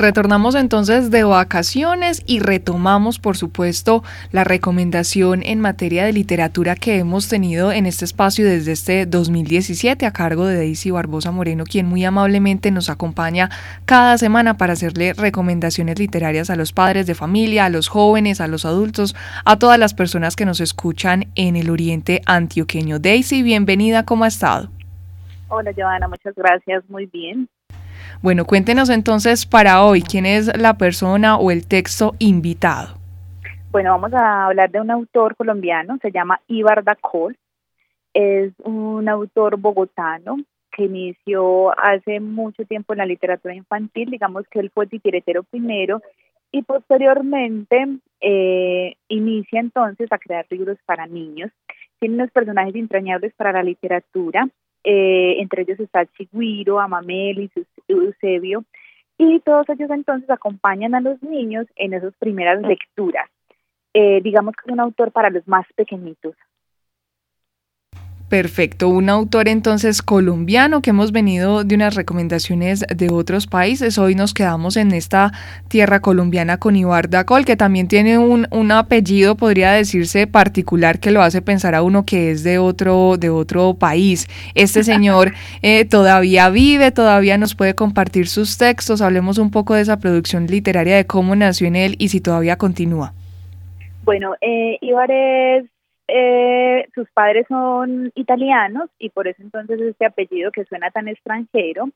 Retornamos entonces de vacaciones y retomamos, por supuesto, la recomendación en materia de literatura que hemos tenido en este espacio desde este 2017 a cargo de Daisy Barbosa Moreno, quien muy amablemente nos acompaña cada semana para hacerle recomendaciones literarias a los padres de familia, a los jóvenes, a los adultos, a todas las personas que nos escuchan en el oriente antioqueño. Daisy, bienvenida, ¿cómo ha estado? Hola, Joana, muchas gracias, muy bien. Bueno, cuéntenos entonces para hoy, ¿quién es la persona o el texto invitado? Bueno, vamos a hablar de un autor colombiano, se llama Ibar Dacol. Es un autor bogotano que inició hace mucho tiempo en la literatura infantil, digamos que él fue titiretero primero y posteriormente eh, inicia entonces a crear libros para niños. Tiene unos personajes entrañables para la literatura, eh, entre ellos está Chigüiro, Amamelis, Eusebio, y todos ellos entonces acompañan a los niños en esas primeras lecturas. Eh, digamos que es un autor para los más pequeñitos. Perfecto, un autor entonces colombiano que hemos venido de unas recomendaciones de otros países. Hoy nos quedamos en esta tierra colombiana con Ibar Dacol, que también tiene un, un, apellido, podría decirse, particular que lo hace pensar a uno que es de otro, de otro país. Este señor eh, todavía vive, todavía nos puede compartir sus textos. Hablemos un poco de esa producción literaria, de cómo nació en él y si todavía continúa. Bueno, eh, Ibar es eh, sus padres son italianos y por eso entonces este apellido que suena tan extranjero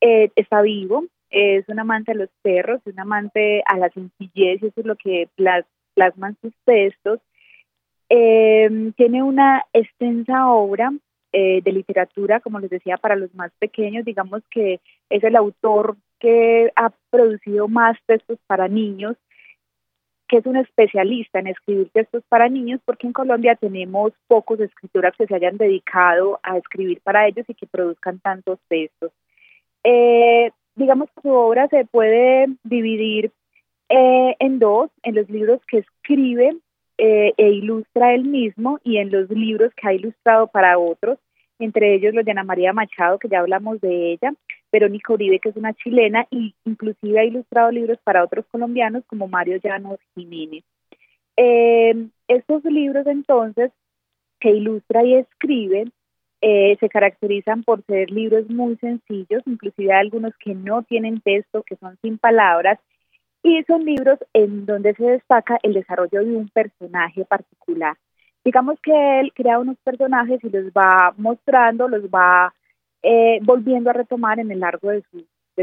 eh, está vivo, es un amante a los perros, es un amante a la sencillez y eso es lo que plasman sus textos. Em, tiene una extensa obra eh, de literatura, como les decía, para los más pequeños, digamos que es el autor que ha producido más textos para niños que es un especialista en escribir textos para niños, porque en Colombia tenemos pocos escritoras que se hayan dedicado a escribir para ellos y que produzcan tantos textos. Eh, digamos que su obra se puede dividir eh, en dos, en los libros que escribe eh, e ilustra él mismo y en los libros que ha ilustrado para otros, entre ellos los de Ana María Machado, que ya hablamos de ella, Verónica Uribe, que es una chilena, y inclusive ha ilustrado libros para otros colombianos como Mario Llanos Jiménez. Eh, estos libros entonces que ilustra y escribe eh, se caracterizan por ser libros muy sencillos, inclusive algunos que no tienen texto, que son sin palabras, y son libros en donde se destaca el desarrollo de un personaje particular. Digamos que él crea unos personajes y los va mostrando, los va eh, volviendo a retomar en el largo de,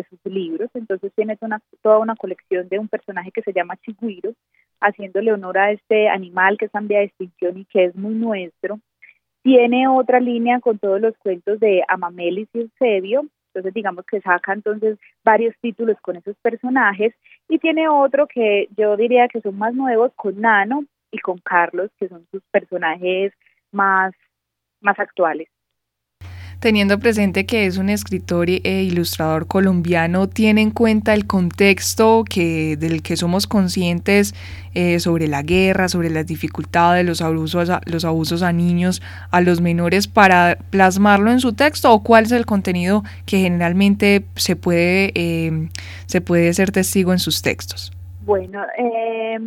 sus libros. Entonces tiene toda una colección de un personaje que se llama Chigüiro, haciéndole honor a este animal que en vía de extinción y que es muy nuestro. Tiene otra línea con todos los cuentos de Amamelis y Eusebio, entonces digamos que saca entonces varios títulos con esos personajes y tiene otro que yo diría que son más nuevos con Nano y con Carlos, que son sus personajes más, más actuales teniendo presente que es un escritor e ilustrador colombiano, tiene en cuenta el contexto que, del que somos conscientes eh, sobre la guerra, sobre las dificultades, los abusos, a, los abusos a niños, a los menores, para plasmarlo en su texto o cuál es el contenido que generalmente se puede, eh, se puede ser testigo en sus textos. Bueno, eh,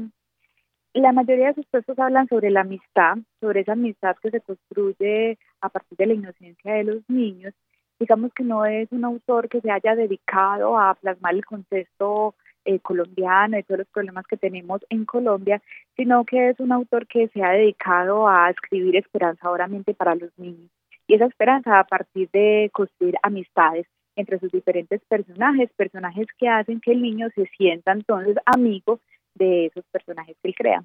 la mayoría de sus textos hablan sobre la amistad, sobre esa amistad que se construye a partir de la inocencia de los niños. Digamos que no es un autor que se haya dedicado a plasmar el contexto eh, colombiano y todos los problemas que tenemos en Colombia, sino que es un autor que se ha dedicado a escribir esperanzadoramente para los niños. Y esa esperanza a partir de construir amistades entre sus diferentes personajes, personajes que hacen que el niño se sienta entonces amigo de esos personajes que él crea.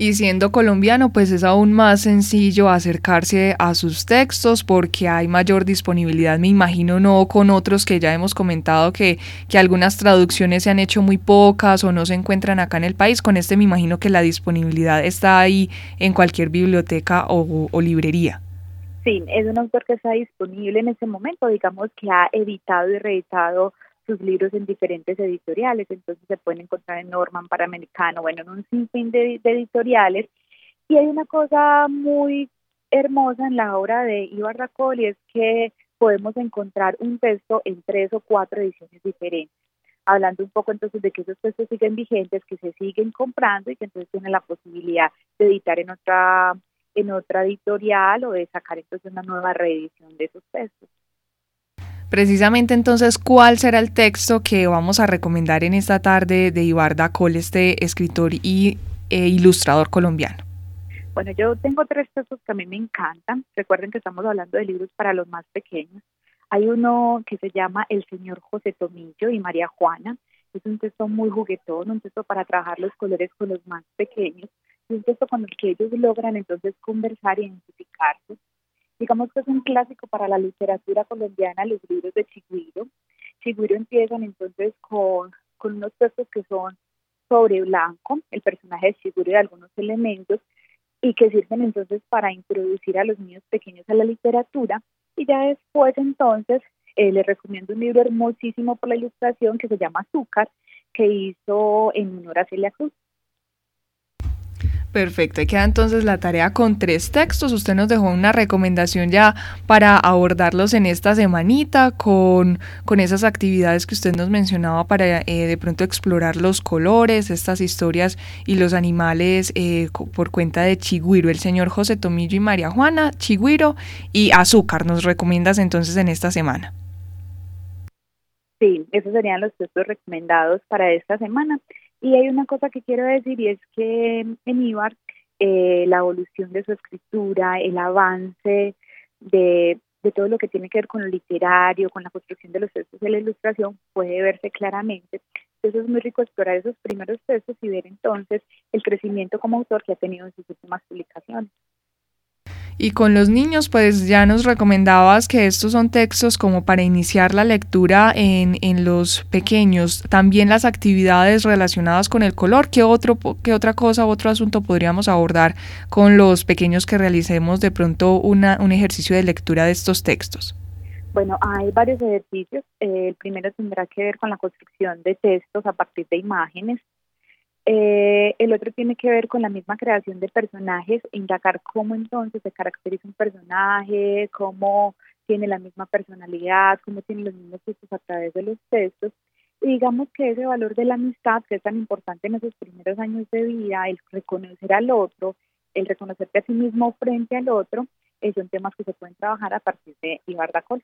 Y siendo colombiano, pues es aún más sencillo acercarse a sus textos porque hay mayor disponibilidad, me imagino, no con otros que ya hemos comentado que, que algunas traducciones se han hecho muy pocas o no se encuentran acá en el país. Con este me imagino que la disponibilidad está ahí en cualquier biblioteca o, o librería. Sí, es un autor que está disponible en este momento, digamos que ha editado y reeditado sus libros en diferentes editoriales, entonces se pueden encontrar en Norman Panamericano, bueno, en un sinfín de, editoriales. Y hay una cosa muy hermosa en la obra de Ibar Racol y es que podemos encontrar un texto en tres o cuatro ediciones diferentes. hablando un poco entonces de que esos textos siguen vigentes, que se siguen comprando y que entonces tienen la posibilidad de editar en otra en otra editorial o de sacar entonces una nueva reedición de esos textos. Precisamente entonces, ¿cuál será el texto que vamos a recomendar en esta tarde de Ibarda Col, este escritor y e ilustrador colombiano? Bueno, yo tengo tres textos que a mí me encantan. Recuerden que estamos hablando de libros para los más pequeños. Hay uno que se llama El señor José Tomillo y María Juana. Es un texto muy juguetón, un texto para trabajar los colores con los más pequeños. Es un texto con el que ellos logran entonces conversar e identificarse. Digamos que es un clásico para la literatura colombiana, los libros de Chigüiro. Chigüiro empiezan entonces con, con unos textos que son sobre blanco, el personaje de Chigüiro y algunos elementos, y que sirven entonces para introducir a los niños pequeños a la literatura y ya después entonces eh, les recomiendo un libro hermosísimo por la ilustración que se llama Azúcar, que hizo en honor a Celia Cruz. Perfecto, queda entonces la tarea con tres textos. Usted nos dejó una recomendación ya para abordarlos en esta semanita con, con esas actividades que usted nos mencionaba para eh, de pronto explorar los colores, estas historias y los animales eh, por cuenta de Chigüiro, el señor José Tomillo y María Juana, Chigüiro y Azúcar. ¿Nos recomiendas entonces en esta semana? Sí, esos serían los textos recomendados para esta semana. Y hay una cosa que quiero decir y es que en Ibar eh, la evolución de su escritura, el avance de, de todo lo que tiene que ver con lo literario, con la construcción de los textos de la ilustración, puede verse claramente. Entonces es muy rico explorar esos primeros textos y ver entonces el crecimiento como autor que ha tenido en sus últimas publicaciones. Y con los niños, pues ya nos recomendabas que estos son textos como para iniciar la lectura en, en los pequeños. También las actividades relacionadas con el color. ¿Qué, otro, ¿Qué otra cosa, otro asunto podríamos abordar con los pequeños que realicemos de pronto una, un ejercicio de lectura de estos textos? Bueno, hay varios ejercicios. el primero tendrá que ver con la construcción de textos a partir de imágenes. Eh, el otro tiene que ver con la misma creación de personajes, indagar cómo entonces se caracteriza un personaje, cómo tiene la misma personalidad, cómo tiene los mismos gustos a través de los textos. Y digamos que ese valor de la amistad, que es tan importante en esos primeros años de vida, el reconocer al otro, el reconocerte a sí mismo frente al otro, son temas que se pueden trabajar a partir de Ibardacol.